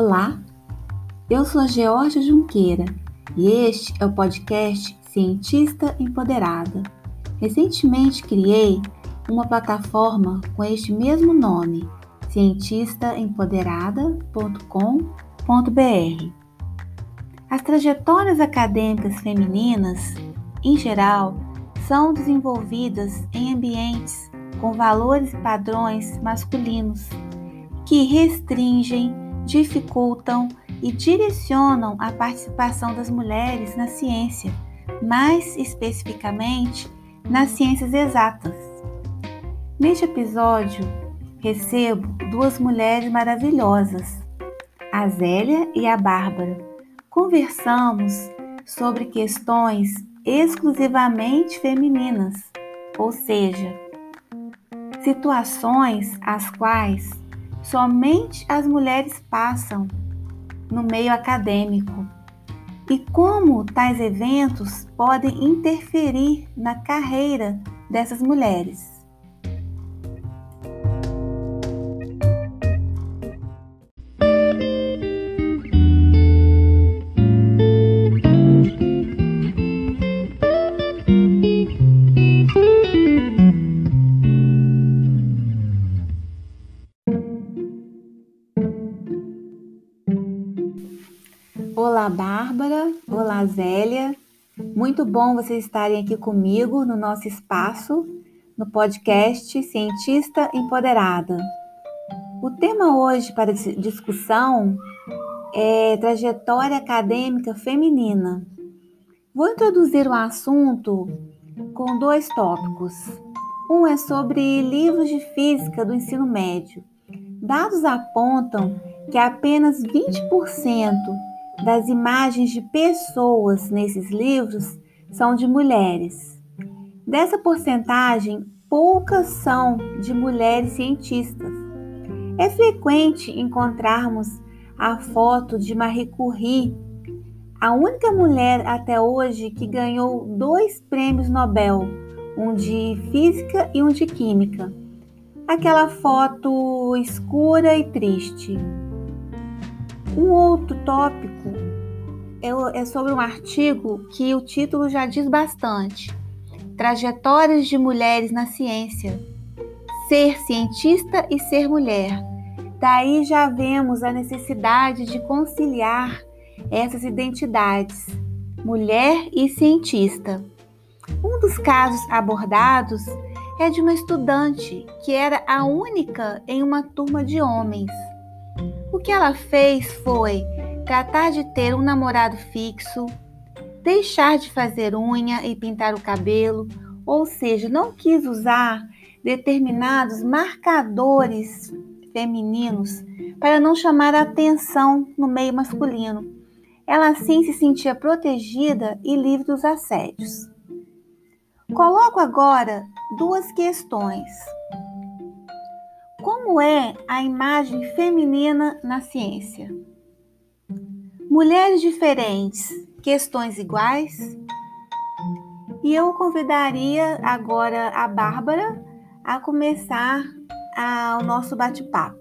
Olá, eu sou Georgia Junqueira e este é o podcast Cientista Empoderada. Recentemente criei uma plataforma com este mesmo nome, cientistaempoderada.com.br. As trajetórias acadêmicas femininas, em geral, são desenvolvidas em ambientes com valores e padrões masculinos que restringem, dificultam e direcionam a participação das mulheres na ciência, mais especificamente nas ciências exatas. Neste episódio, recebo duas mulheres maravilhosas, a Zélia e a Bárbara. Conversamos sobre questões exclusivamente femininas, ou seja, situações às quais somente as mulheres passam no meio acadêmico e como tais eventos podem interferir na carreira dessas mulheres. Muito bom vocês estarem aqui comigo no nosso espaço, no podcast Cientista Empoderada. O tema hoje para discussão é trajetória acadêmica feminina. Vou introduzir o assunto com dois tópicos. Um é sobre livros de física do ensino médio. Dados apontam que apenas 20% das imagens de pessoas nesses livros são de mulheres. Dessa porcentagem, poucas são de mulheres cientistas. É frequente encontrarmos a foto de Marie Curie, a única mulher até hoje que ganhou dois prêmios Nobel, um de física e um de química. Aquela foto escura e triste. Um outro tópico é, sobre um artigo que o título já diz bastante: Trajetórias de Mulheres na Ciência. Ser cientista e ser mulher. Daí já vemos a necessidade de conciliar essas identidades, mulher e cientista. Um dos casos abordados é de uma estudante que era a única em uma turma de homens. O que ela fez foi tratar de ter um namorado fixo, deixar de fazer unha e pintar o cabelo, ou seja, não quis usar determinados marcadores femininos para não chamar a atenção no meio masculino. Ela assim se sentia protegida e livre dos assédios. Coloco agora duas questões. Como é a imagem feminina na ciência? Mulheres diferentes, questões iguais? E eu convidaria agora a Bárbara a começar a, o nosso bate-papo.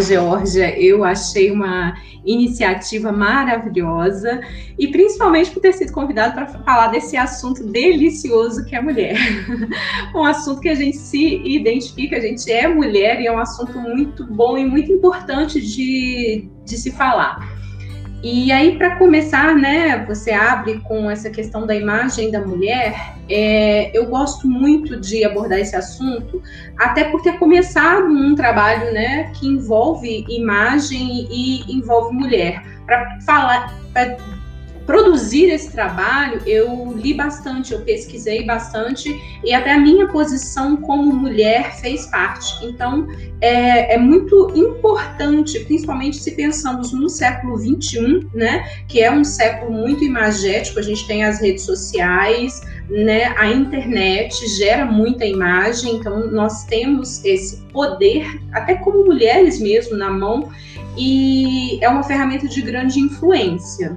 Georgia, eu achei uma iniciativa maravilhosa e principalmente por ter sido convidado para falar desse assunto delicioso que é mulher. um assunto que a gente se identifica, a gente é mulher e é um assunto muito bom e muito importante de, de se falar. E aí, para começar, né, você abre com essa questão da imagem da mulher. É, eu gosto muito de abordar esse assunto, até porque é começado um trabalho, né, que envolve imagem e envolve mulher. Para falar, pra produzir esse trabalho, eu li bastante, eu pesquisei bastante e até a minha posição como mulher fez parte. Então, é, é muito importante, principalmente se pensamos no século XXI, né, que é um século muito imagético, a gente tem as redes sociais, né, a internet gera muita imagem, então nós temos esse poder, até como mulheres mesmo, na mão, e é uma ferramenta de grande influência.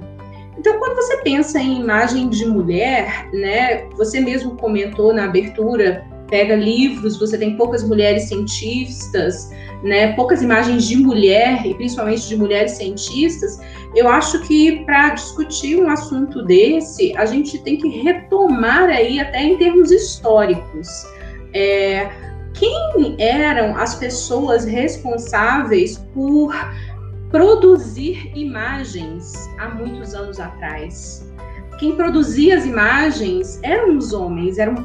Então, quando você pensa em imagem de mulher, né, você mesmo comentou na abertura, pega livros, você tem poucas mulheres cientistas, né, poucas imagens de mulher e principalmente de mulheres cientistas. Eu acho que para discutir um assunto desse, a gente tem que retomar aí até em termos históricos. É, quem eram as pessoas responsáveis por produzir imagens há muitos anos atrás. Quem produzia as imagens eram os homens, eram,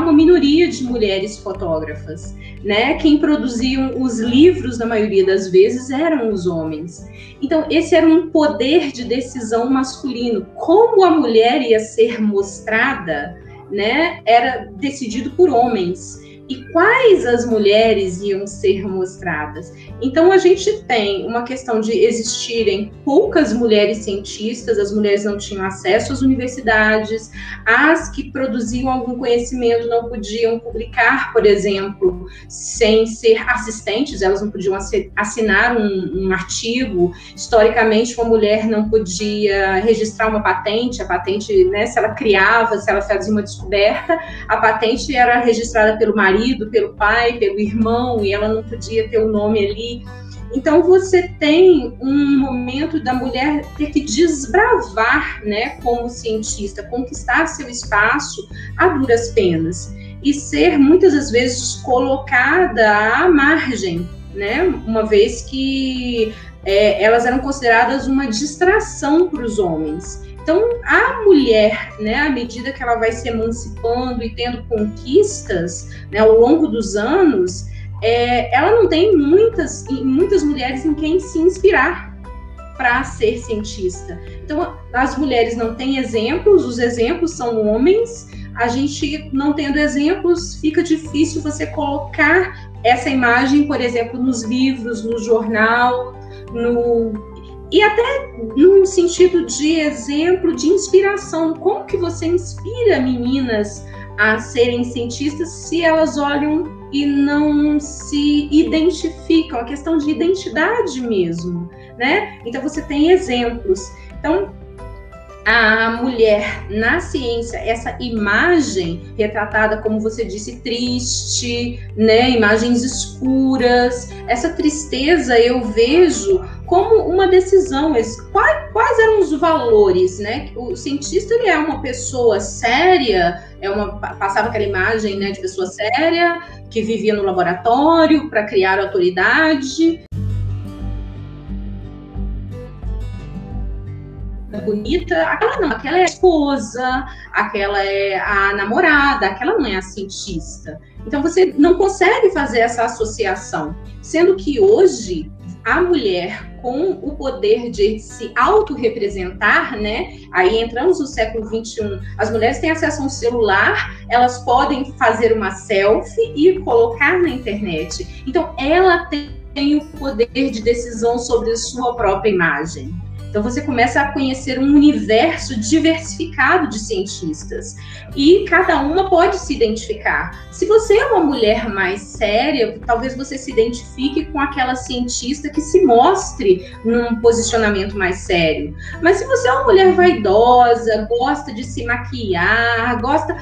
uma minoria de mulheres fotógrafas, né? Quem produziam os livros, na maioria das vezes, eram os homens. Então, esse era um poder de decisão masculino. Como a mulher ia ser mostrada, né? Era decidido por homens e quais as mulheres iam ser mostradas. Então a gente tem uma questão de existirem poucas mulheres cientistas, as mulheres não tinham acesso às universidades, as que produziam algum conhecimento não podiam publicar, por exemplo, sem ser assistentes, elas não podiam assinar um, um artigo. Historicamente, uma mulher não podia registrar uma patente, a patente, né, se ela criava, se ela fazia uma descoberta, a patente era registrada pelo marido marido, pelo pai, pelo irmão, e ela não podia ter o nome ali. Então você tem um momento da mulher ter que desbravar, né, como cientista, conquistar seu espaço a duras penas e ser muitas das vezes colocada à margem, né, uma vez que é, elas eram consideradas uma distração para os homens. Então, a mulher, né, à medida que ela vai se emancipando e tendo conquistas né, ao longo dos anos, é, ela não tem muitas, muitas mulheres em quem se inspirar para ser cientista. Então, as mulheres não têm exemplos, os exemplos são homens. A gente não tendo exemplos, fica difícil você colocar essa imagem, por exemplo, nos livros, no jornal, no e até no sentido de exemplo, de inspiração. Como que você inspira meninas a serem cientistas se elas olham e não se identificam? A questão de identidade mesmo, né? Então você tem exemplos. Então a mulher na ciência, essa imagem retratada, como você disse, triste, né, imagens escuras, essa tristeza eu vejo como uma decisão. Quais, quais eram os valores, né? O cientista ele é uma pessoa séria, é uma passava aquela imagem, né, de pessoa séria que vivia no laboratório para criar autoridade. bonita, aquela não, aquela é a esposa, aquela é a namorada, aquela não é a cientista. Então você não consegue fazer essa associação, sendo que hoje a mulher com o poder de se autorrepresentar, né? Aí entramos no século 21. As mulheres têm acesso a um celular, elas podem fazer uma selfie e colocar na internet. Então ela tem o poder de decisão sobre sua própria imagem. Então você começa a conhecer um universo diversificado de cientistas e cada uma pode se identificar. Se você é uma mulher mais séria, talvez você se identifique com aquela cientista que se mostre num posicionamento mais sério. Mas se você é uma mulher vaidosa, gosta de se maquiar, gosta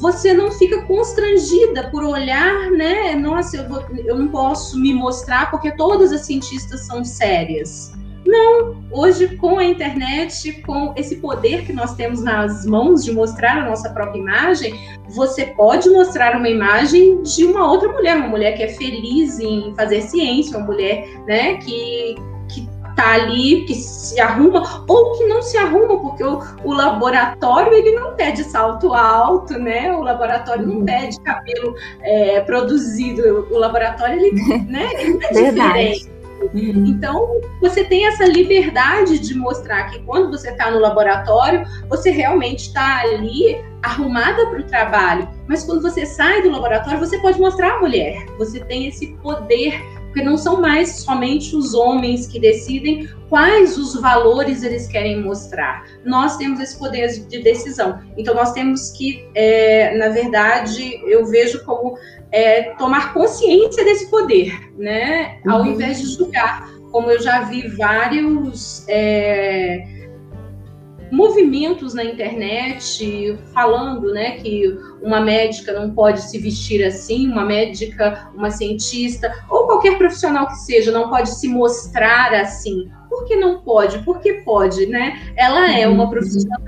você não fica constrangida por olhar, né? Nossa, eu, vou, eu não posso me mostrar porque todas as cientistas são sérias. Não, hoje com a internet, com esse poder que nós temos nas mãos de mostrar a nossa própria imagem, você pode mostrar uma imagem de uma outra mulher, uma mulher que é feliz em fazer ciência, uma mulher, né, que que tá ali, que se arruma ou que não se arruma, porque o, o laboratório ele não pede salto alto, né? O laboratório não uhum. pede cabelo é, produzido, o laboratório ele, né, ele é diferente. Uhum. Então, você tem essa liberdade de mostrar que quando você está no laboratório, você realmente está ali arrumada para o trabalho. Mas quando você sai do laboratório, você pode mostrar a mulher. Você tem esse poder, porque não são mais somente os homens que decidem quais os valores eles querem mostrar. Nós temos esse poder de decisão. Então, nós temos que, é, na verdade, eu vejo como é, tomar consciência desse poder, né? Ao uhum. invés de julgar, como eu já vi vários é, movimentos na internet falando né, que uma médica não pode se vestir assim, uma médica, uma cientista, ou qualquer profissional que seja, não pode se mostrar assim. Por que não pode? Porque pode, né? Ela é uma uhum. profissional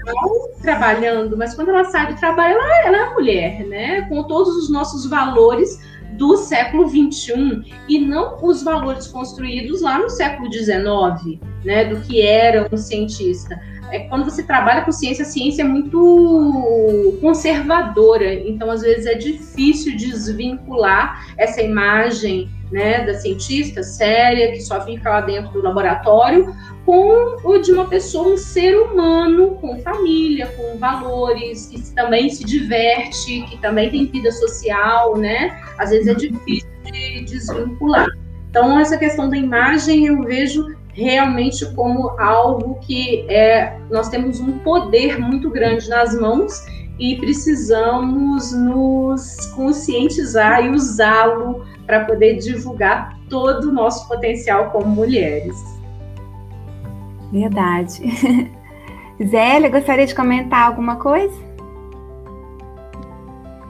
trabalhando, mas quando ela sai do trabalho, ela, ela é mulher, né? Com todos os nossos valores do século XXI e não os valores construídos lá no século XIX, né? Do que era um cientista é quando você trabalha com ciência, a ciência é muito conservadora, então às vezes é difícil desvincular essa imagem né, da cientista séria que só fica lá dentro do laboratório com o de uma pessoa, um ser humano com família, com valores, que também se diverte, que também tem vida social, né? Às vezes é difícil de desvincular. Então essa questão da imagem eu vejo realmente como algo que é, nós temos um poder muito grande nas mãos e precisamos nos conscientizar e usá-lo para poder divulgar todo o nosso potencial como mulheres. Verdade. Zélia, gostaria de comentar alguma coisa?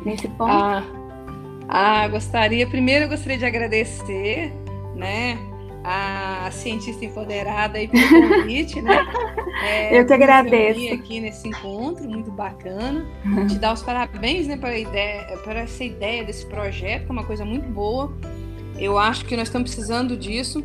Nesse ponto? Ah, ah, gostaria. Primeiro, eu gostaria de agradecer, né, a cientista empoderada aí pelo convite, né? É, eu que agradeço. aqui nesse encontro, muito bacana. Te dar os parabéns, né, para, ideia, para essa ideia desse projeto, que é uma coisa muito boa. Eu acho que nós estamos precisando disso.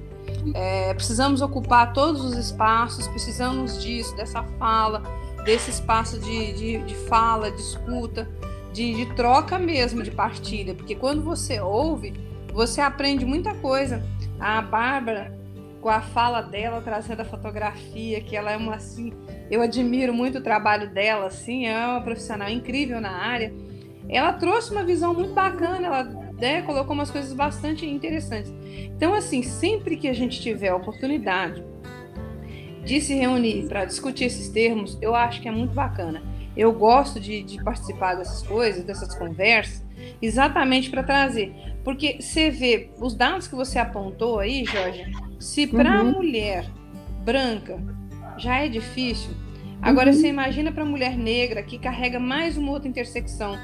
É, precisamos ocupar todos os espaços, precisamos disso, dessa fala, desse espaço de, de, de fala, de escuta, de, de troca mesmo, de partilha. Porque quando você ouve, você aprende muita coisa. A Bárbara, com a fala dela, trazendo a fotografia, que ela é uma assim, eu admiro muito o trabalho dela, assim, é uma profissional incrível na área. Ela trouxe uma visão muito bacana, ela né, colocou umas coisas bastante interessantes. Então, assim, sempre que a gente tiver a oportunidade de se reunir para discutir esses termos, eu acho que é muito bacana. Eu gosto de, de participar dessas coisas, dessas conversas, exatamente para trazer. Porque você vê os dados que você apontou aí, Jorge, se para a uhum. mulher branca já é difícil, agora uhum. você imagina para a mulher negra que carrega mais uma outra intersecção.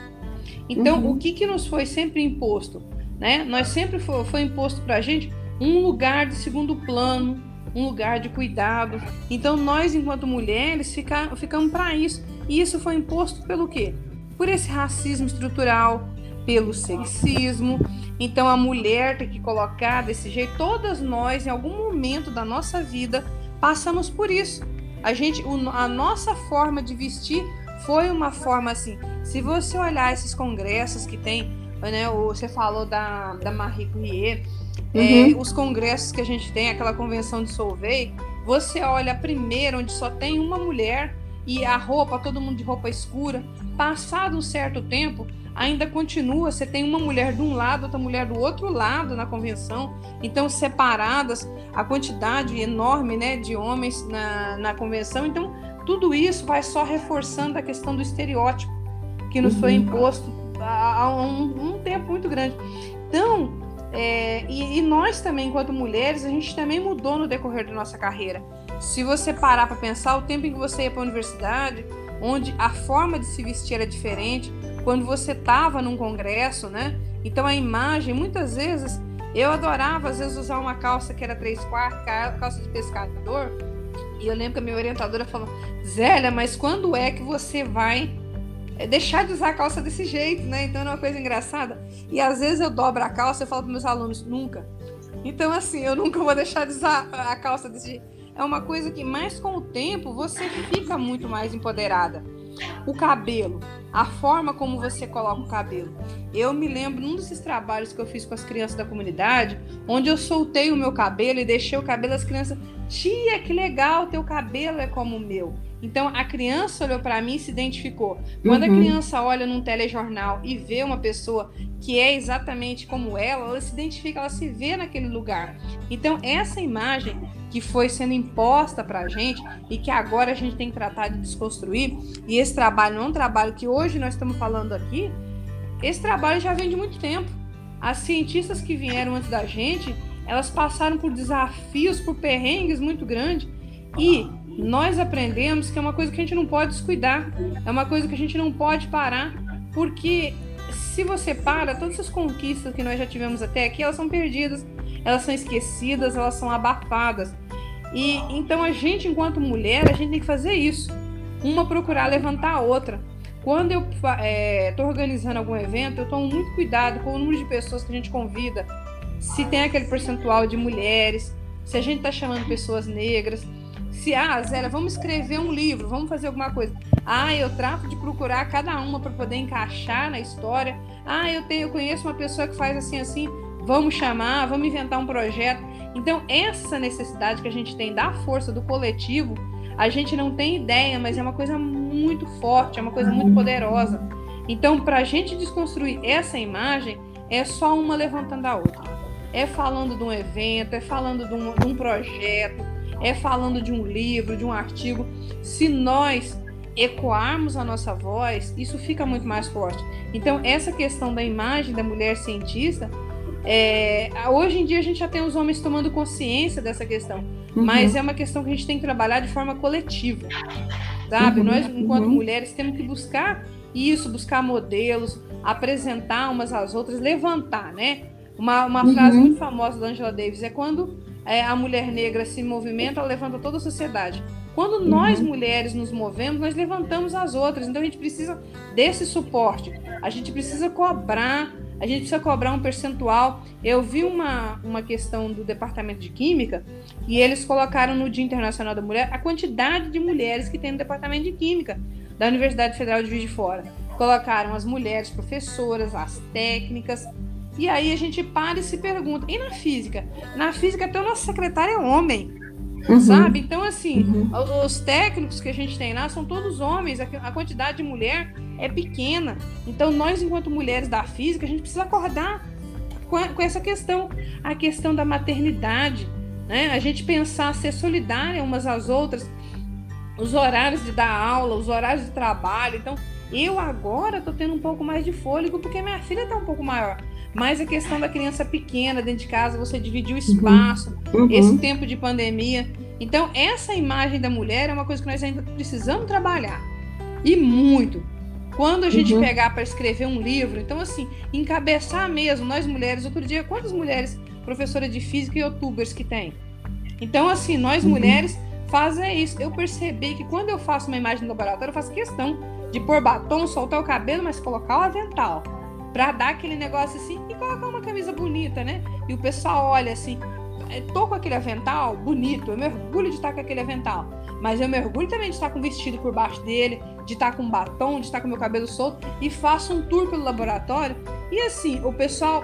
Então, uhum. o que, que nos foi sempre imposto? Né? Nós sempre foi, foi imposto para a gente um lugar de segundo plano, um lugar de cuidado. Então, nós, enquanto mulheres, fica, ficamos para isso. E isso foi imposto pelo quê? Por esse racismo estrutural, pelo sexismo. Então a mulher tem que colocar desse jeito. Todas nós, em algum momento da nossa vida, passamos por isso. A gente, a nossa forma de vestir foi uma forma assim. Se você olhar esses congressos que tem, né, você falou da, da Marie Curie, é, uhum. é, os congressos que a gente tem, aquela convenção de Solvay, você olha primeiro onde só tem uma mulher e a roupa, todo mundo de roupa escura. Passado um certo tempo, ainda continua. Você tem uma mulher de um lado, outra mulher do outro lado na convenção, então separadas, a quantidade enorme né, de homens na, na convenção. Então, tudo isso vai só reforçando a questão do estereótipo que nos uhum. foi imposto há, um, um, tempo muito grande. Então, é, e, e nós também, enquanto mulheres, a gente também mudou no decorrer da nossa carreira. Se você parar para pensar, o tempo em que você ia para a universidade, onde a forma de se vestir era diferente, quando você estava num congresso, né? Então a imagem, muitas vezes, eu adorava às vezes usar uma calça que era três quartos, calça de pescador. E eu lembro que a minha orientadora falou: Zélia, mas quando é que você vai eh, deixar de usar a calça desse jeito, né? Então é uma coisa engraçada. E às vezes eu dobro a calça e falo para meus alunos: nunca. Então, assim, eu nunca vou deixar de usar a calça desse jeito. É uma coisa que, mais com o tempo, você fica muito mais empoderada. O cabelo, a forma como você coloca o cabelo. Eu me lembro num desses trabalhos que eu fiz com as crianças da comunidade, onde eu soltei o meu cabelo e deixei o cabelo das crianças. Tia, que legal, teu cabelo é como o meu. Então a criança olhou para mim e se identificou. Quando uhum. a criança olha num telejornal e vê uma pessoa que é exatamente como ela, ela se identifica, ela se vê naquele lugar. Então essa imagem que foi sendo imposta para a gente e que agora a gente tem que tratar de desconstruir. E esse trabalho não é um trabalho que hoje nós estamos falando aqui. Esse trabalho já vem de muito tempo. As cientistas que vieram antes da gente, elas passaram por desafios, por perrengues muito grandes e nós aprendemos que é uma coisa que a gente não pode descuidar, é uma coisa que a gente não pode parar, porque se você para, todas essas conquistas que nós já tivemos até aqui, elas são perdidas, elas são esquecidas, elas são abafadas. E então a gente, enquanto mulher, a gente tem que fazer isso. Uma procurar levantar a outra. Quando eu estou é, organizando algum evento, eu tomo muito cuidado com o número de pessoas que a gente convida, se tem aquele percentual de mulheres, se a gente está chamando pessoas negras, se, ah, Zélia, vamos escrever um livro, vamos fazer alguma coisa. Ah, eu trato de procurar cada uma para poder encaixar na história. Ah, eu tenho, eu conheço uma pessoa que faz assim, assim, vamos chamar, vamos inventar um projeto. Então, essa necessidade que a gente tem da força do coletivo, a gente não tem ideia, mas é uma coisa muito forte, é uma coisa muito poderosa. Então, para a gente desconstruir essa imagem, é só uma levantando a outra é falando de um evento, é falando de um, de um projeto, é falando de um livro, de um artigo. Se nós ecoarmos a nossa voz, isso fica muito mais forte. Então, essa questão da imagem da mulher cientista, é, hoje em dia a gente já tem os homens tomando consciência dessa questão, uhum. mas é uma questão que a gente tem que trabalhar de forma coletiva, sabe? Uhum. Nós, enquanto uhum. mulheres, temos que buscar isso, buscar modelos, apresentar umas às outras, levantar, né? Uma, uma uhum. frase muito famosa da Angela Davis é quando é, a mulher negra se movimenta, ela levanta toda a sociedade. Quando uhum. nós mulheres nos movemos, nós levantamos as outras. Então a gente precisa desse suporte. A gente precisa cobrar, a gente precisa cobrar um percentual. Eu vi uma, uma questão do departamento de química e eles colocaram no Dia Internacional da Mulher a quantidade de mulheres que tem no departamento de química da Universidade Federal de Juiz de Fora. Colocaram as mulheres professoras, as técnicas, e aí a gente para e se pergunta: e na física? Na física, até o nosso secretário é homem. Uhum. Sabe? Então, assim, uhum. os técnicos que a gente tem lá são todos homens, a quantidade de mulher é pequena. Então, nós, enquanto mulheres da física, a gente precisa acordar com, a, com essa questão, a questão da maternidade, né? A gente pensar ser solidária umas às outras, os horários de dar aula, os horários de trabalho. Então, eu agora tô tendo um pouco mais de fôlego porque minha filha tá um pouco maior. Mas a questão da criança pequena dentro de casa, você dividir o uhum. espaço, uhum. esse tempo de pandemia. Então, essa imagem da mulher é uma coisa que nós ainda precisamos trabalhar. E muito. Quando a gente uhum. pegar para escrever um livro, então, assim, encabeçar mesmo, nós mulheres, outro dia, quantas mulheres professoras de física e youtubers que tem? Então, assim, nós uhum. mulheres fazem isso. Eu percebi que quando eu faço uma imagem no laboratório, eu faço questão de pôr batom, soltar o cabelo, mas colocar o avental para dar aquele negócio assim e colocar uma camisa bonita, né? E o pessoal olha assim, é, tô com aquele avental bonito, eu me orgulho de estar com aquele avental, mas eu me orgulho também de estar com um vestido por baixo dele, de estar com um batom, de estar com meu cabelo solto e faço um tour pelo laboratório. E assim, o pessoal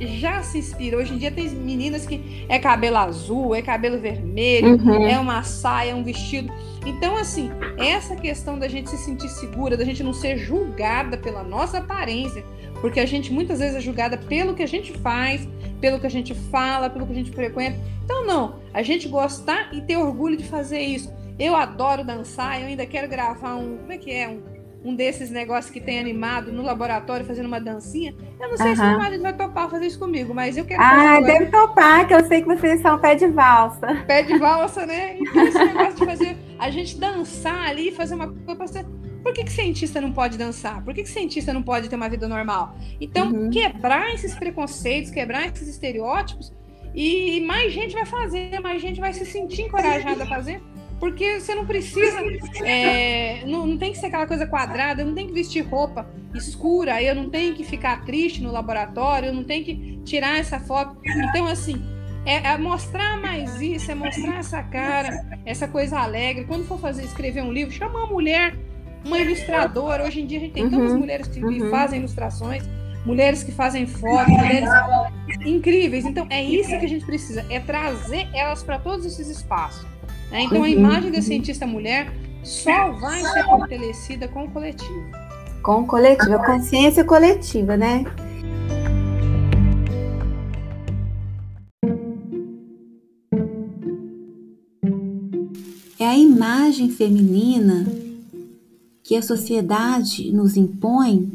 já se inspira. Hoje em dia tem meninas que é cabelo azul, é cabelo vermelho, uhum. é uma saia, é um vestido. Então, assim, essa questão da gente se sentir segura, da gente não ser julgada pela nossa aparência, porque a gente muitas vezes é julgada pelo que a gente faz, pelo que a gente fala, pelo que a gente frequenta. Então, não, a gente gostar e ter orgulho de fazer isso. Eu adoro dançar, eu ainda quero gravar um. Como é que é? Um, um desses negócios que tem animado no laboratório fazendo uma dancinha. Eu não sei uhum. se o marido vai topar fazer isso comigo, mas eu quero Ah, deve topar, que eu sei que vocês são pé de valsa. Pé de valsa, né? Então, esse negócio de fazer a gente dançar ali, fazer uma coisa por que, que cientista não pode dançar? Por que, que cientista não pode ter uma vida normal? Então, uhum. quebrar esses preconceitos, quebrar esses estereótipos, e mais gente vai fazer, mais gente vai se sentir encorajada a fazer. Porque você não precisa, é, não, não, tem que ser aquela coisa quadrada, eu não tenho que vestir roupa escura, eu não tenho que ficar triste no laboratório, eu não tenho que tirar essa foto. Então, assim, é, é, mostrar mais isso, é mostrar essa cara, essa coisa alegre. Quando for fazer, escrever um livro, chama uma mulher uma ilustradora. Hoje em dia a gente tem uhum, tantas mulheres que uhum. fazem ilustrações, mulheres que fazem fotos, mulheres incríveis. Então é isso que a gente precisa, é trazer elas para todos esses espaços. Né? Então a uhum. imagem da cientista mulher só vai ser fortalecida com o coletivo. Com o coletivo, a consciência coletiva, né? É a imagem feminina que a sociedade nos impõe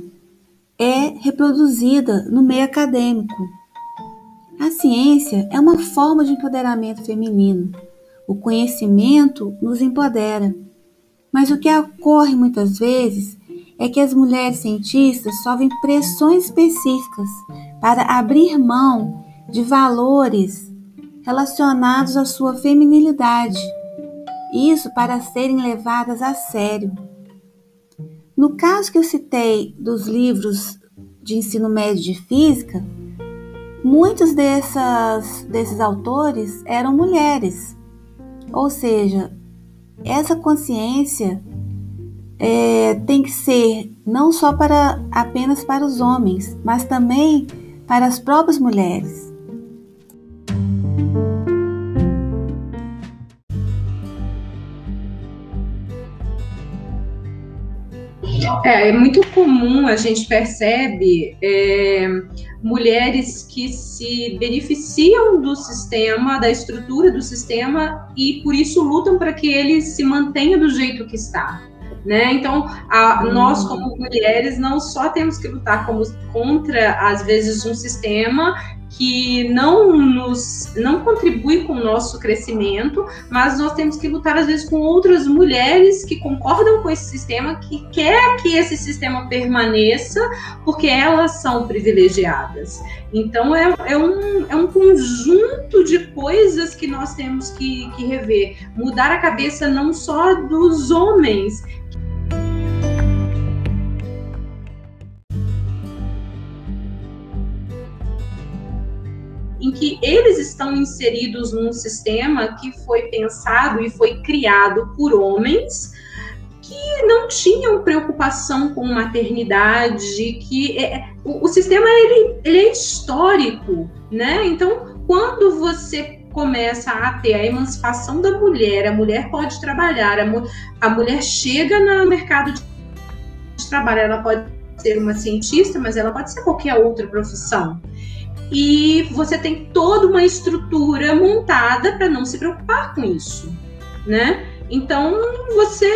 é reproduzida no meio acadêmico. A ciência é uma forma de empoderamento feminino, O conhecimento nos empodera. Mas o que ocorre muitas vezes é que as mulheres cientistas sofrem pressões específicas para abrir mão de valores relacionados à sua feminilidade. Isso para serem levadas a sério. No caso que eu citei dos livros de ensino médio de física, muitos dessas, desses autores eram mulheres. Ou seja, essa consciência é, tem que ser não só para apenas para os homens, mas também para as próprias mulheres. É, é muito comum a gente percebe é, mulheres que se beneficiam do sistema, da estrutura do sistema e por isso lutam para que ele se mantenha do jeito que está. Né? Então, a, nós como mulheres não só temos que lutar como, contra às vezes um sistema que não nos não contribui com o nosso crescimento, mas nós temos que lutar às vezes com outras mulheres que concordam com esse sistema, que quer que esse sistema permaneça, porque elas são privilegiadas. Então é, é, um, é um conjunto de coisas que nós temos que, que rever. Mudar a cabeça não só dos homens, em que eles estão inseridos num sistema que foi pensado e foi criado por homens que não tinham preocupação com maternidade, que é, o, o, sistema ele, ele é histórico, né? Então, quando você começa a ter a emancipação da mulher, a mulher pode trabalhar, a, a mulher chega no mercado de trabalho, ela pode ser uma cientista, mas ela pode ser qualquer outra profissão e você tem toda uma estrutura montada para não se preocupar com isso, né? Então você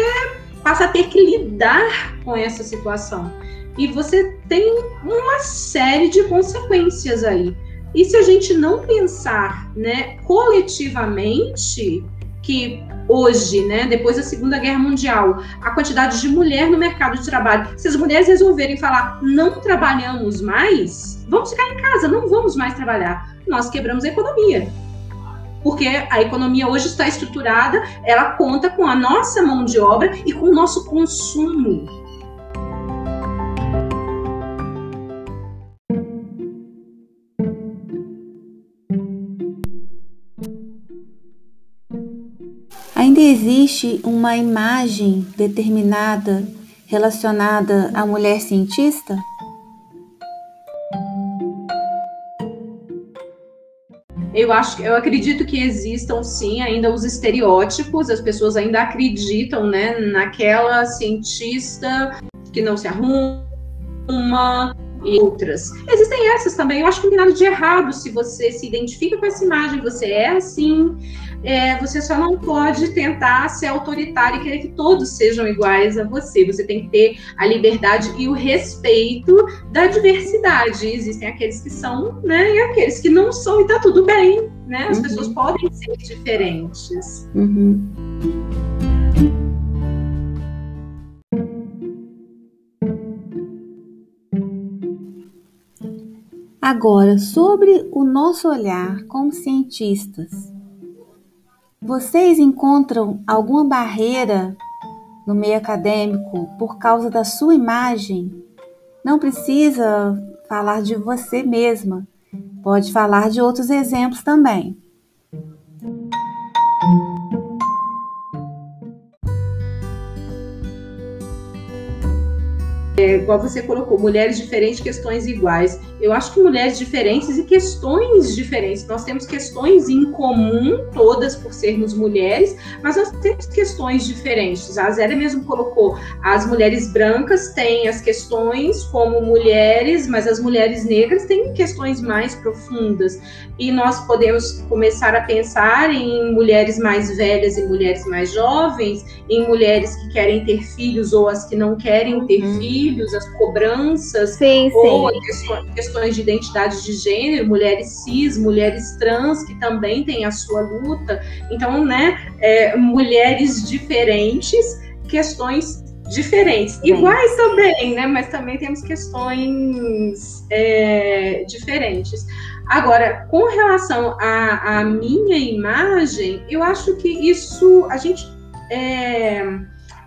passa a ter que lidar com essa situação e você tem uma série de consequências aí. E se a gente não pensar, né, coletivamente, que hoje, né, depois da Segunda Guerra Mundial, a quantidade de mulher no mercado de trabalho, se as mulheres resolverem falar não trabalhamos mais, vamos ficar em casa, não vamos mais trabalhar, nós quebramos a economia. Porque a economia hoje está estruturada, ela conta com a nossa mão de obra e com o nosso consumo. Ainda existe uma imagem determinada relacionada à mulher cientista? Eu acho, eu acredito que existam sim ainda os estereótipos, as pessoas ainda acreditam, né, naquela cientista que não se arruma e outras. Existem essas também. Eu acho que não tem nada de errado se você se identifica com essa imagem, você é assim, é, você só não pode tentar ser autoritário e querer que todos sejam iguais a você. Você tem que ter a liberdade e o respeito da diversidade. Existem aqueles que são, né, e aqueles que não são, e tá tudo bem, né? As uhum. pessoas podem ser diferentes. Uhum. Agora, sobre o nosso olhar como cientistas, vocês encontram alguma barreira no meio acadêmico por causa da sua imagem? Não precisa falar de você mesma, pode falar de outros exemplos também. É, igual você colocou, mulheres diferentes, questões iguais. Eu acho que mulheres diferentes e questões diferentes. Nós temos questões em comum, todas por sermos mulheres, mas nós temos questões diferentes. A Zélia mesmo colocou, as mulheres brancas têm as questões como mulheres, mas as mulheres negras têm questões mais profundas. E nós podemos começar a pensar em mulheres mais velhas e mulheres mais jovens, em mulheres que querem ter filhos ou as que não querem ter uhum. filhos filhos, as cobranças, sim, ou sim. questões de identidade de gênero, mulheres cis, mulheres trans, que também têm a sua luta. Então, né, é, mulheres diferentes, questões diferentes, iguais também, né? Mas também temos questões é, diferentes. Agora, com relação à, à, minha imagem, eu acho que isso a gente é,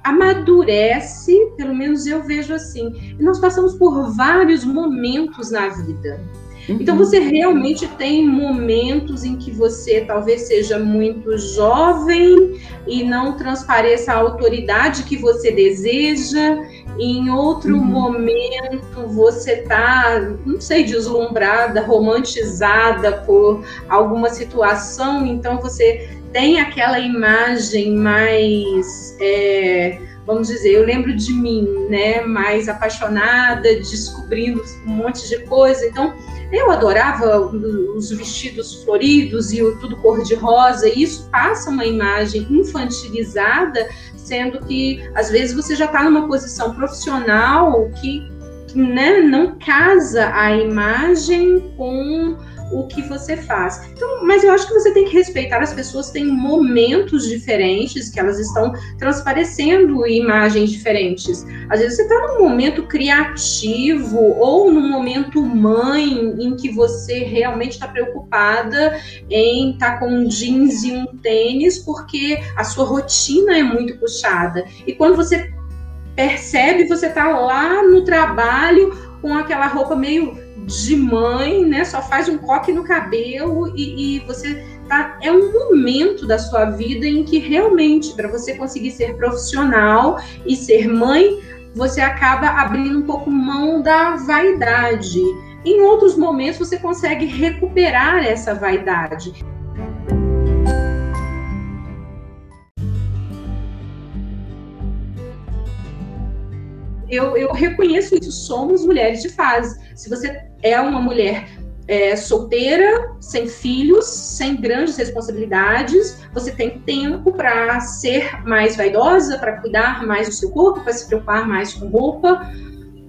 amadurece, pelo menos eu vejo assim. E nós passamos por vários momentos na vida. Então uhum. você realmente tem momentos em que você talvez seja muito jovem e não transpareça a autoridade que você deseja. Em outro uhum. momento você tá, não sei, deslumbrada, romantizada por alguma situação, então você tem aquela imagem mais é, vamos dizer, eu lembro de mim, né, mais apaixonada, descobrindo um monte de coisa. Então, eu adorava os vestidos floridos e o tudo cor-de-rosa, e isso passa uma imagem infantilizada, sendo que às vezes você já está numa posição profissional que, que né, não casa a imagem com o que você faz. Então, mas eu acho que você tem que respeitar as pessoas têm momentos diferentes, que elas estão transparecendo imagens diferentes. Às vezes você está num momento criativo ou num momento mãe em que você realmente está preocupada em estar tá com um jeans e um tênis porque a sua rotina é muito puxada. E quando você percebe, você está lá no trabalho com aquela roupa meio de mãe, né? Só faz um coque no cabelo e, e você tá. É um momento da sua vida em que realmente, para você conseguir ser profissional e ser mãe, você acaba abrindo um pouco mão da vaidade. Em outros momentos, você consegue recuperar essa vaidade. Eu, eu reconheço isso, somos mulheres de fase. Se você é uma mulher é, solteira, sem filhos, sem grandes responsabilidades, você tem tempo para ser mais vaidosa, para cuidar mais do seu corpo, para se preocupar mais com roupa.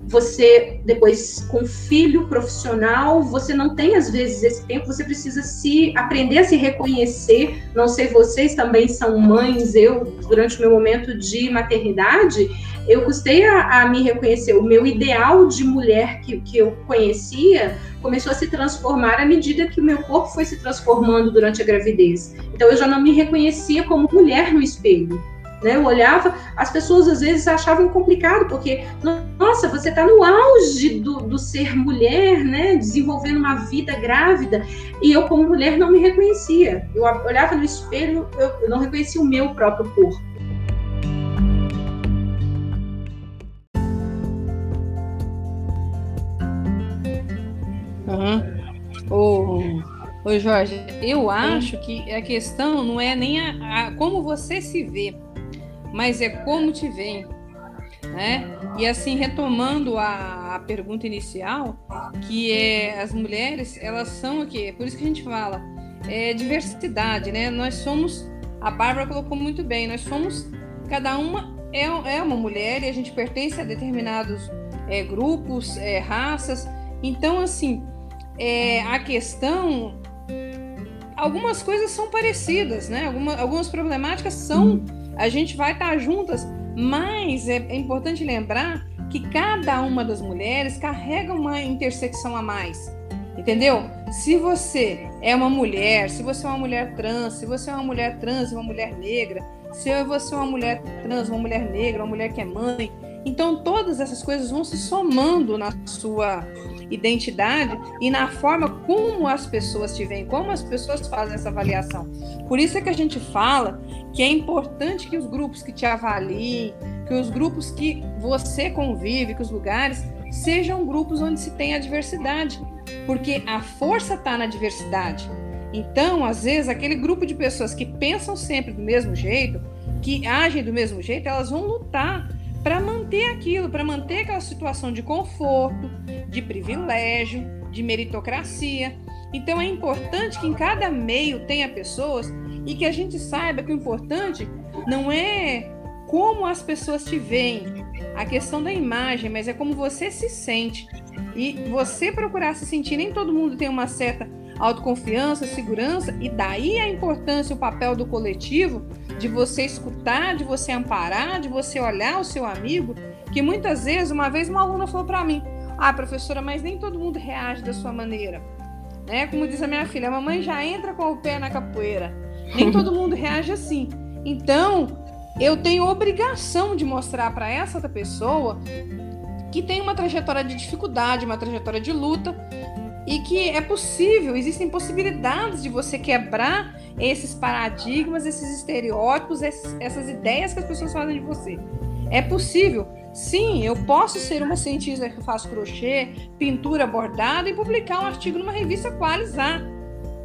Você, depois, com filho profissional, você não tem, às vezes, esse tempo, você precisa se aprender a se reconhecer. Não sei, vocês também são mães, eu, durante o meu momento de maternidade, eu custei a, a, me reconhecer. O meu ideal de mulher que, que eu conhecia começou a se transformar à medida que o meu corpo foi se transformando durante a gravidez. Então eu já não me reconhecia como mulher no espelho. Né? Eu olhava, as pessoas às vezes achavam complicado, porque, nossa, você está no auge do, do ser mulher, né? desenvolvendo uma vida grávida, e eu, como mulher, não me reconhecia. Eu olhava no espelho, eu, não reconhecia o meu próprio corpo. Uhum. Ô, Jorge, eu acho que a questão não é nem a, a, como você se vê, mas é como te vê, Né? E assim, retomando a, a pergunta inicial, que é as mulheres, elas são o quê? Por isso que a gente fala, é diversidade, né? Nós somos, a Bárbara colocou muito bem, nós somos, cada uma é, é uma mulher e a gente pertence a determinados é, grupos, é, raças. Então, assim, é, a questão. Algumas coisas são parecidas, né? Alguma, algumas problemáticas são. A gente vai estar juntas, mas é, é importante lembrar que cada uma das mulheres carrega uma intersecção a mais. Entendeu? Se você é uma mulher, se você é uma mulher trans, se você é uma mulher trans e uma mulher negra, se você é uma mulher trans, uma mulher negra, uma mulher que é mãe, então todas essas coisas vão se somando na sua identidade e na forma como as pessoas te veem, como as pessoas fazem essa avaliação. Por isso é que a gente fala que é importante que os grupos que te avaliem, que os grupos que você convive, que os lugares sejam grupos onde se tem a diversidade, porque a força está na diversidade. Então, às vezes, aquele grupo de pessoas que pensam sempre do mesmo jeito, que agem do mesmo jeito, elas vão lutar para manter aquilo, para manter aquela situação de conforto, de privilégio, de meritocracia. Então é importante que em cada meio tenha pessoas e que a gente saiba que o importante não é como as pessoas te veem. a questão da imagem, mas é como você se sente. E você procurar se sentir, nem todo mundo tem uma certa autoconfiança, segurança, e daí a importância, o papel do coletivo, de você escutar, de você amparar, de você olhar o seu amigo, que muitas vezes, uma vez uma aluna falou para mim, ah, professora, mas nem todo mundo reage da sua maneira. Né? Como diz a minha filha, a mamãe já entra com o pé na capoeira. Nem todo mundo reage assim. Então, eu tenho obrigação de mostrar para essa outra pessoa que tem uma trajetória de dificuldade, uma trajetória de luta e que é possível, existem possibilidades de você quebrar esses paradigmas, esses estereótipos, essas ideias que as pessoas fazem de você. É possível. Sim, eu posso ser uma cientista que faz crochê, pintura, bordado e publicar um artigo numa revista Qualizar.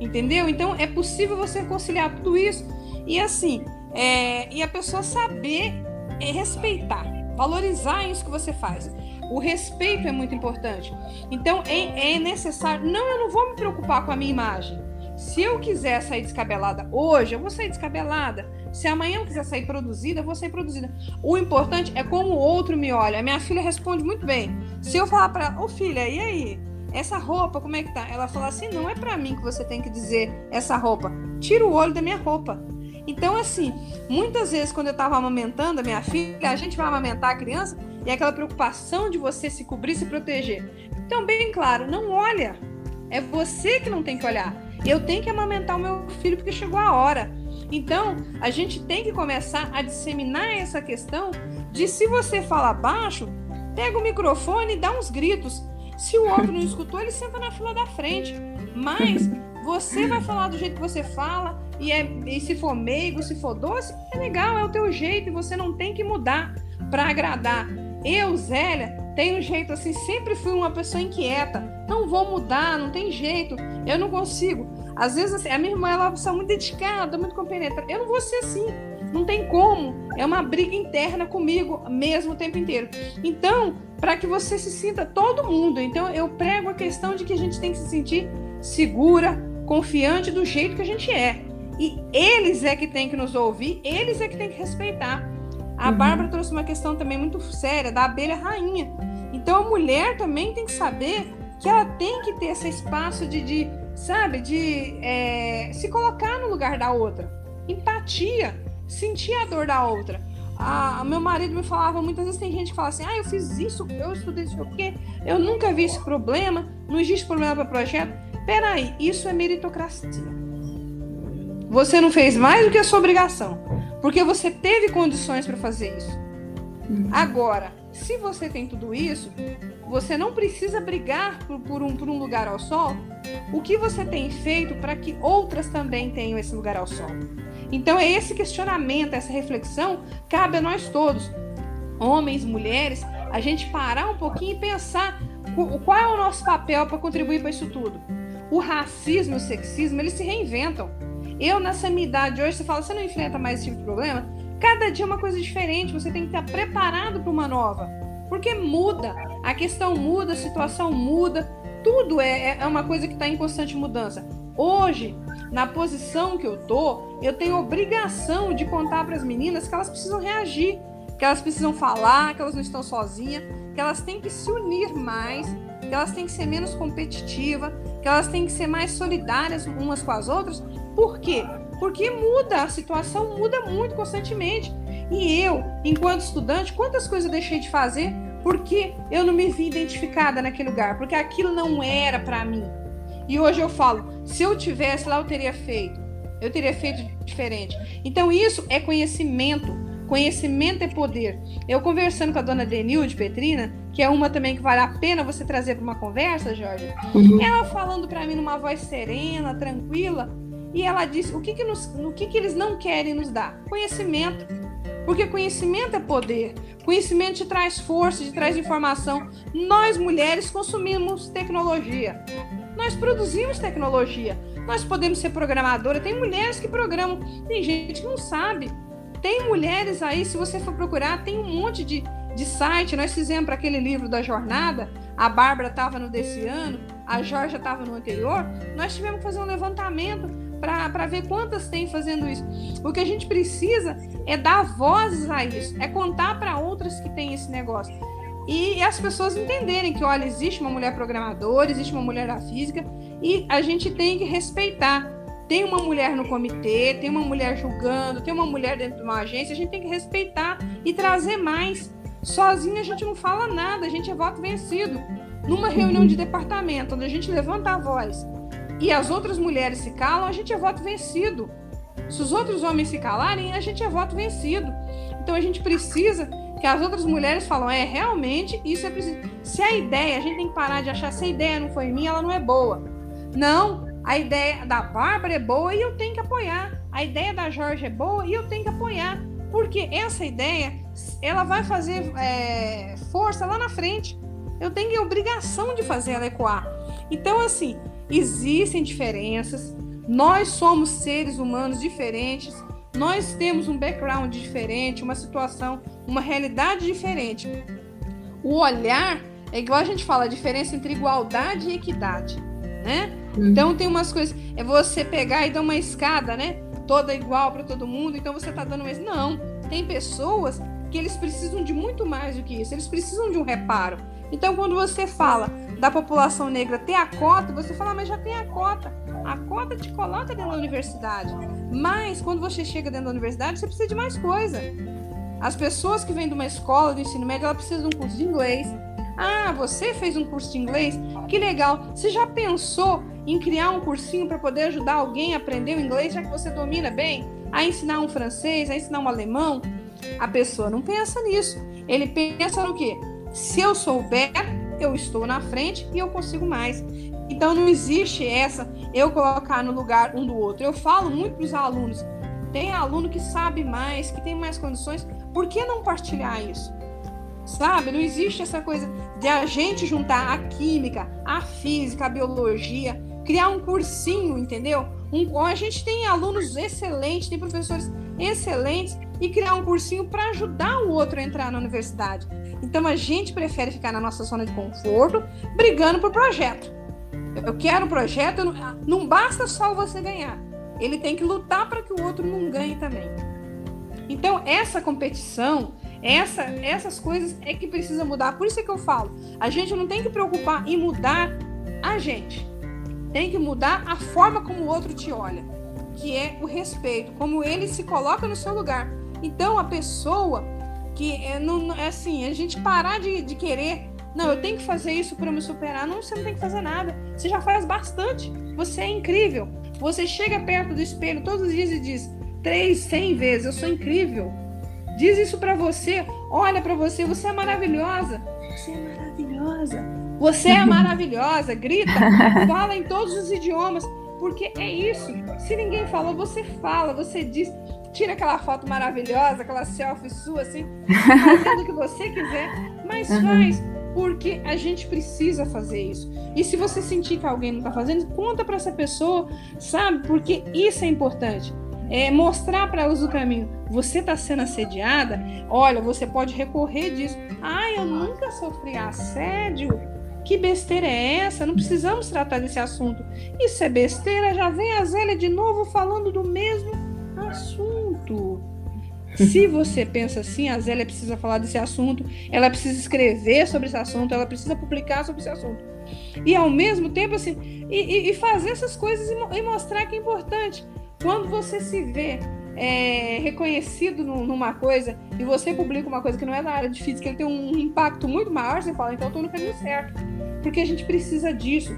Entendeu? Então é possível você conciliar tudo isso. E assim, é, e a pessoa saber é, respeitar, valorizar isso que você faz. O respeito é muito importante. Então é, é necessário. Não, eu não vou me preocupar com a minha imagem. Se eu quiser sair descabelada hoje, eu vou sair descabelada. Se amanhã eu quiser sair produzida, eu vou sair produzida. O importante é como o outro me olha. A minha filha responde muito bem. Se eu falar para ô filha, e aí? Essa roupa, como é que tá? Ela fala assim: não é para mim que você tem que dizer essa roupa. Tira o olho da minha roupa. Então, assim, muitas vezes quando eu estava amamentando a minha filha, a gente vai amamentar a criança e é aquela preocupação de você se cobrir, se proteger. Então, bem claro, não olha. É você que não tem que olhar. Eu tenho que amamentar o meu filho porque chegou a hora. Então, a gente tem que começar a disseminar essa questão de se você fala baixo, pega o microfone e dá uns gritos. Se o outro não escutou, ele senta na fila da frente. Mas você vai falar do jeito que você fala, e, é, e se for meigo, se for doce, é legal, é o teu jeito, e você não tem que mudar para agradar. Eu, Zélia, tenho um jeito assim, sempre fui uma pessoa inquieta. Não vou mudar, não tem jeito, eu não consigo. Às vezes, assim, a minha irmã ela é muito dedicada, muito compenetrada. Eu não vou ser assim. Não tem como. É uma briga interna comigo mesmo o tempo inteiro. Então, para que você se sinta todo mundo. Então, eu prego a questão de que a gente tem que se sentir segura, confiante do jeito que a gente é. E eles é que tem que nos ouvir, eles é que tem que respeitar. A uhum. Bárbara trouxe uma questão também muito séria da abelha rainha. Então a mulher também tem que saber que ela tem que ter esse espaço de, de sabe, de é, se colocar no lugar da outra. Empatia, sentir a dor da outra. A, meu marido me falava, muitas vezes tem gente que fala assim, ah, eu fiz isso, eu estudei isso, porque eu nunca vi esse problema, não existe problema para projeto. Peraí, isso é meritocracia. Você não fez mais do que a sua obrigação, porque você teve condições para fazer isso. Agora, se você tem tudo isso, você não precisa brigar por, por, um, por um lugar ao sol. O que você tem feito para que outras também tenham esse lugar ao sol? Então, é esse questionamento, essa reflexão, cabe a nós todos, homens, mulheres, a gente parar um pouquinho e pensar qual é o nosso papel para contribuir para isso tudo. O racismo e o sexismo, eles se reinventam. Eu, nessa minha idade hoje, você fala, você não enfrenta mais esse tipo de problema? Cada dia é uma coisa diferente, você tem que estar preparado para uma nova. Porque muda, a questão muda, a situação muda, tudo é, é uma coisa que está em constante mudança. Hoje, na posição que eu tô, eu tenho obrigação de contar para as meninas que elas precisam reagir, que elas precisam falar, que elas não estão sozinhas, que elas têm que se unir mais, que elas têm que ser menos competitivas, que elas têm que ser mais solidárias umas com as outras. Por quê? Porque muda, a situação muda muito constantemente. E eu, enquanto estudante, quantas coisas eu deixei de fazer porque eu não me vi identificada naquele lugar, porque aquilo não era para mim. E hoje eu falo, se eu tivesse lá, eu teria feito. Eu teria feito diferente. Então, isso é conhecimento. Conhecimento é poder. Eu conversando com a dona Denilde Petrina, que é uma também que vale a pena você trazer para uma conversa, Jorge. Uhum. Ela falando para mim numa voz serena, tranquila, e ela disse: o que que, nos, o que que eles não querem nos dar? Conhecimento. Porque conhecimento é poder. Conhecimento te traz força, te traz informação. Nós mulheres consumimos tecnologia. Nós produzimos tecnologia. Nós podemos ser programadora. Tem mulheres que programam. Tem gente que não sabe. Tem mulheres aí, se você for procurar, tem um monte de, de site. Nós fizemos para aquele livro da jornada. A Bárbara estava no desse ano, a Jorge estava no anterior. Nós tivemos que fazer um levantamento para ver quantas tem fazendo isso. O que a gente precisa é dar vozes a isso, é contar para outras que têm esse negócio. E as pessoas entenderem que, olha, existe uma mulher programadora, existe uma mulher da física, e a gente tem que respeitar. Tem uma mulher no comitê, tem uma mulher julgando, tem uma mulher dentro de uma agência, a gente tem que respeitar e trazer mais. Sozinha a gente não fala nada, a gente é voto vencido. Numa reunião de departamento, onde a gente levanta a voz e as outras mulheres se calam, a gente é voto vencido. Se os outros homens se calarem, a gente é voto vencido. Então a gente precisa que as outras mulheres falam, é, realmente isso é preciso. Se a ideia, a gente tem que parar de achar, se a ideia não foi minha, ela não é boa. Não, a ideia da Bárbara é boa e eu tenho que apoiar. A ideia da Jorge é boa e eu tenho que apoiar. Porque essa ideia, ela vai fazer é, força lá na frente. Eu tenho obrigação de fazer ela ecoar. Então, assim, existem diferenças. Nós somos seres humanos diferentes nós temos um background diferente, uma situação, uma realidade diferente. O olhar é igual a gente fala a diferença entre igualdade e equidade, né? Uhum. Então tem umas coisas, é você pegar e dar uma escada, né? Toda igual para todo mundo, então você tá dando mais. Não, tem pessoas que eles precisam de muito mais do que isso, eles precisam de um reparo. Então quando você fala da população negra ter a cota, você fala, mas já tem a cota. A cota te coloca dentro da universidade. Mas quando você chega dentro da universidade, você precisa de mais coisa. As pessoas que vêm de uma escola do ensino médio, ela precisa de um curso de inglês. Ah, você fez um curso de inglês? Que legal. Você já pensou em criar um cursinho para poder ajudar alguém a aprender o inglês, já que você domina bem? A ensinar um francês, a ensinar um alemão? A pessoa não pensa nisso. Ele pensa no quê? Se eu souber, eu estou na frente e eu consigo mais. Então não existe essa eu colocar no lugar um do outro. Eu falo muito para os alunos. Tem aluno que sabe mais, que tem mais condições. Por que não partilhar isso? Sabe? Não existe essa coisa de a gente juntar a química, a física, a biologia, criar um cursinho, entendeu? Um, a gente tem alunos excelentes, tem professores excelentes e criar um cursinho para ajudar o outro a entrar na universidade. Então a gente prefere ficar na nossa zona de conforto, brigando por projeto. Eu quero um projeto, não, não basta só você ganhar. Ele tem que lutar para que o outro não ganhe também. Então, essa competição, essa, essas coisas é que precisa mudar. Por isso é que eu falo, a gente não tem que preocupar em mudar a gente. Tem que mudar a forma como o outro te olha, que é o respeito, como ele se coloca no seu lugar. Então, a pessoa que é, não, é assim, a gente parar de, de querer não, eu tenho que fazer isso para me superar. Não, você não tem que fazer nada. Você já faz bastante. Você é incrível. Você chega perto do espelho todos os dias e diz três, cem vezes: Eu sou incrível. Diz isso para você. Olha para você. Você é maravilhosa. Você é maravilhosa. Você é maravilhosa. Grita. Fala em todos os idiomas. Porque é isso. Se ninguém falou, você fala. Você diz tira aquela foto maravilhosa, aquela selfie sua, assim, fazendo o que você quiser, mas faz porque a gente precisa fazer isso. E se você sentir que alguém não está fazendo, conta para essa pessoa, sabe? Porque isso é importante. É mostrar para elas o caminho. Você está sendo assediada? Olha, você pode recorrer disso. Ah, eu nunca sofri assédio. Que besteira é essa? Não precisamos tratar desse assunto. Isso é besteira. Já vem a Zélia de novo falando do mesmo assunto. Se você pensa assim, a Zélia precisa falar desse assunto, ela precisa escrever sobre esse assunto, ela precisa publicar sobre esse assunto. E ao mesmo tempo, assim, e, e fazer essas coisas e, e, mostrar que é importante. Quando você se vê é, reconhecido numa coisa e você publica uma coisa que não é da área de física, ele tem um impacto muito maior, você fala, então eu estou no caminho certo. Porque a gente precisa disso.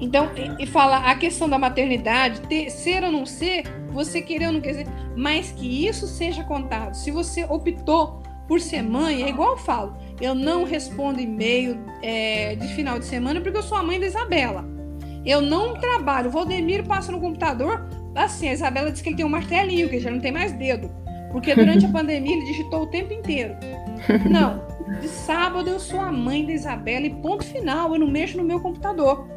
Então, e, e fala a questão da maternidade, ter, ser ou não ser, você querer ou não querer, mas que isso seja contado. Se você optou por ser mãe, é igual eu falo, eu não respondo e-mail é, de final de semana porque eu sou a mãe da Isabela. Eu não trabalho. O Valdemiro passa no computador, assim, a Isabela diz que ele tem um martelinho, que já não tem mais dedo. Porque durante a pandemia ele digitou o tempo inteiro. Não, de sábado eu sou a mãe da Isabela e ponto final, eu não mexo no meu computador.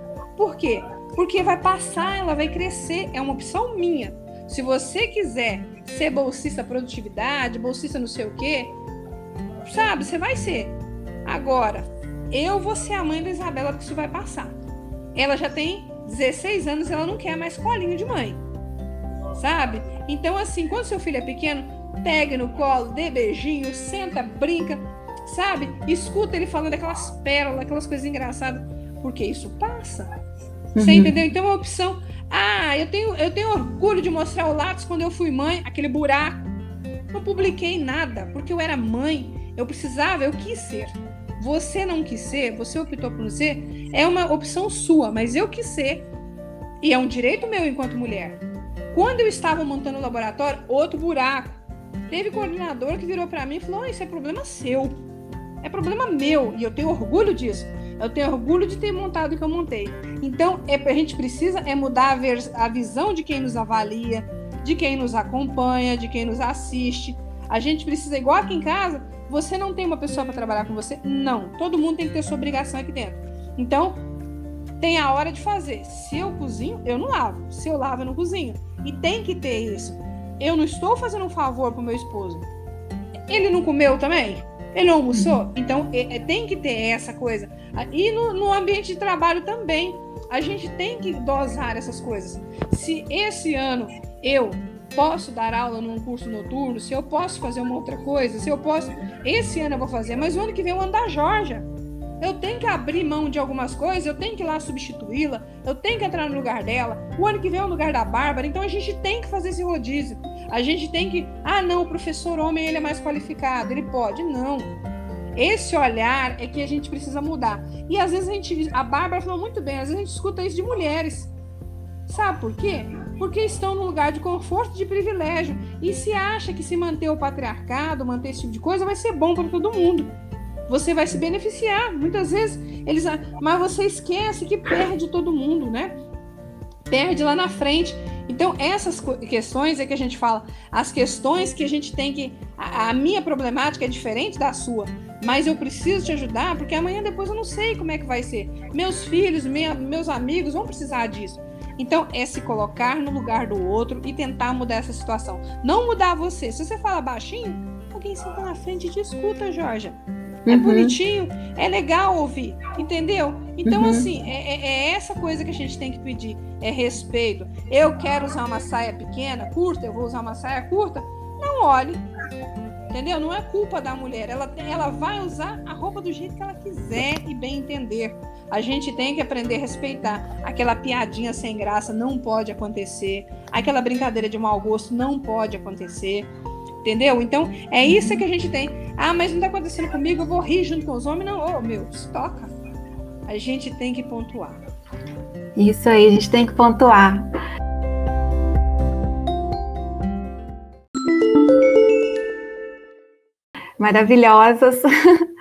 Por quê? Porque vai passar, ela vai crescer, é uma opção minha. Se você quiser ser bolsista produtividade, bolsista não sei o quê, sabe, você vai ser. Agora, eu vou ser a mãe da Isabela, porque isso vai passar. Ela já tem 16 anos ela não quer mais colinho de mãe. Sabe? Então, assim, quando seu filho é pequeno, pegue no colo, dê beijinho, senta, brinca, sabe? Escuta ele falando aquelas pérolas, aquelas coisas engraçadas, porque isso passa. Você uhum. entendeu? Então, é uma opção. Ah, eu tenho, eu tenho orgulho de mostrar o lápis quando eu fui mãe, aquele buraco. Não publiquei nada, porque eu era mãe, eu precisava, eu quis ser. Você não quis ser, você optou por não ser, é uma opção sua, mas eu quis ser. E é um direito meu enquanto mulher. Quando eu estava montando o laboratório, outro buraco. Teve coordenador que virou para mim e falou: oh, Isso é problema seu. É problema meu. E eu tenho orgulho disso. Eu tenho orgulho de ter montado o que eu montei. Então, é, a gente precisa é mudar a, a visão de quem nos avalia, de quem nos acompanha, de quem nos assiste. A gente precisa, igual aqui em casa, você não tem uma pessoa para trabalhar com você? Não. Todo mundo tem que ter sua obrigação aqui dentro. Então, tem a hora de fazer. Se eu cozinho, eu não lavo. Se eu lavo, eu não cozinho. E tem que ter isso. Eu não estou fazendo um favor pro meu esposo. Ele não comeu também? Ele não almoçou? Então, é, é, tem que ter essa coisa. E no, no ambiente de trabalho também. A gente tem que dosar essas coisas. Se esse ano eu posso dar aula num curso noturno, se eu posso fazer uma outra coisa, se eu posso. Esse ano eu vou fazer, mas o ano que vem é o ano da Georgia. Eu tenho que abrir mão de algumas coisas, eu tenho que ir lá substituí-la, eu tenho que entrar no lugar dela. O ano que vem é o lugar da Bárbara, então a gente tem que fazer esse rodízio. A gente tem que. Ah, não, o professor homem ele é mais qualificado, ele pode. Não. Esse olhar é que a gente precisa mudar. E às vezes a gente. A Bárbara falou muito bem, às vezes a gente escuta isso de mulheres. Sabe por quê? porque estão num lugar de conforto, de privilégio, e se acha que se manter o patriarcado, manter esse tipo de coisa, vai ser bom para todo mundo. Você vai se beneficiar. Muitas vezes eles, mas você esquece que perde todo mundo, né? Perde lá na frente. Então, essas questões é que a gente fala, as questões que a gente tem que. A, a, minha problemática é diferente da sua, mas eu preciso te ajudar, porque amanhã depois eu não sei como é que vai ser. Meus filhos, minha, meus amigos vão precisar disso. Então, é se colocar no lugar do outro e tentar mudar essa situação. Não mudar você. Se você fala baixinho, alguém senta na frente e te escuta, Jorge. É uhum. bonitinho, é legal ouvir, entendeu? Então, uhum. assim, é, é, é, essa coisa que a gente tem que pedir: é respeito. Eu quero usar uma saia pequena, curta, eu vou usar uma saia curta. Não olhe, entendeu? Não é culpa da mulher. Ela, ela vai usar a roupa do jeito que ela quiser e bem entender. A gente tem que aprender a respeitar. Aquela piadinha sem graça não pode acontecer. Aquela brincadeira de mau gosto não pode acontecer. Entendeu? Então, é isso que a gente tem. Ah, mas não está acontecendo comigo, eu vou rir junto com os homens. Não, ô, oh, meu, toca. A gente tem que pontuar. Isso aí, a gente tem que pontuar. Maravilhosas.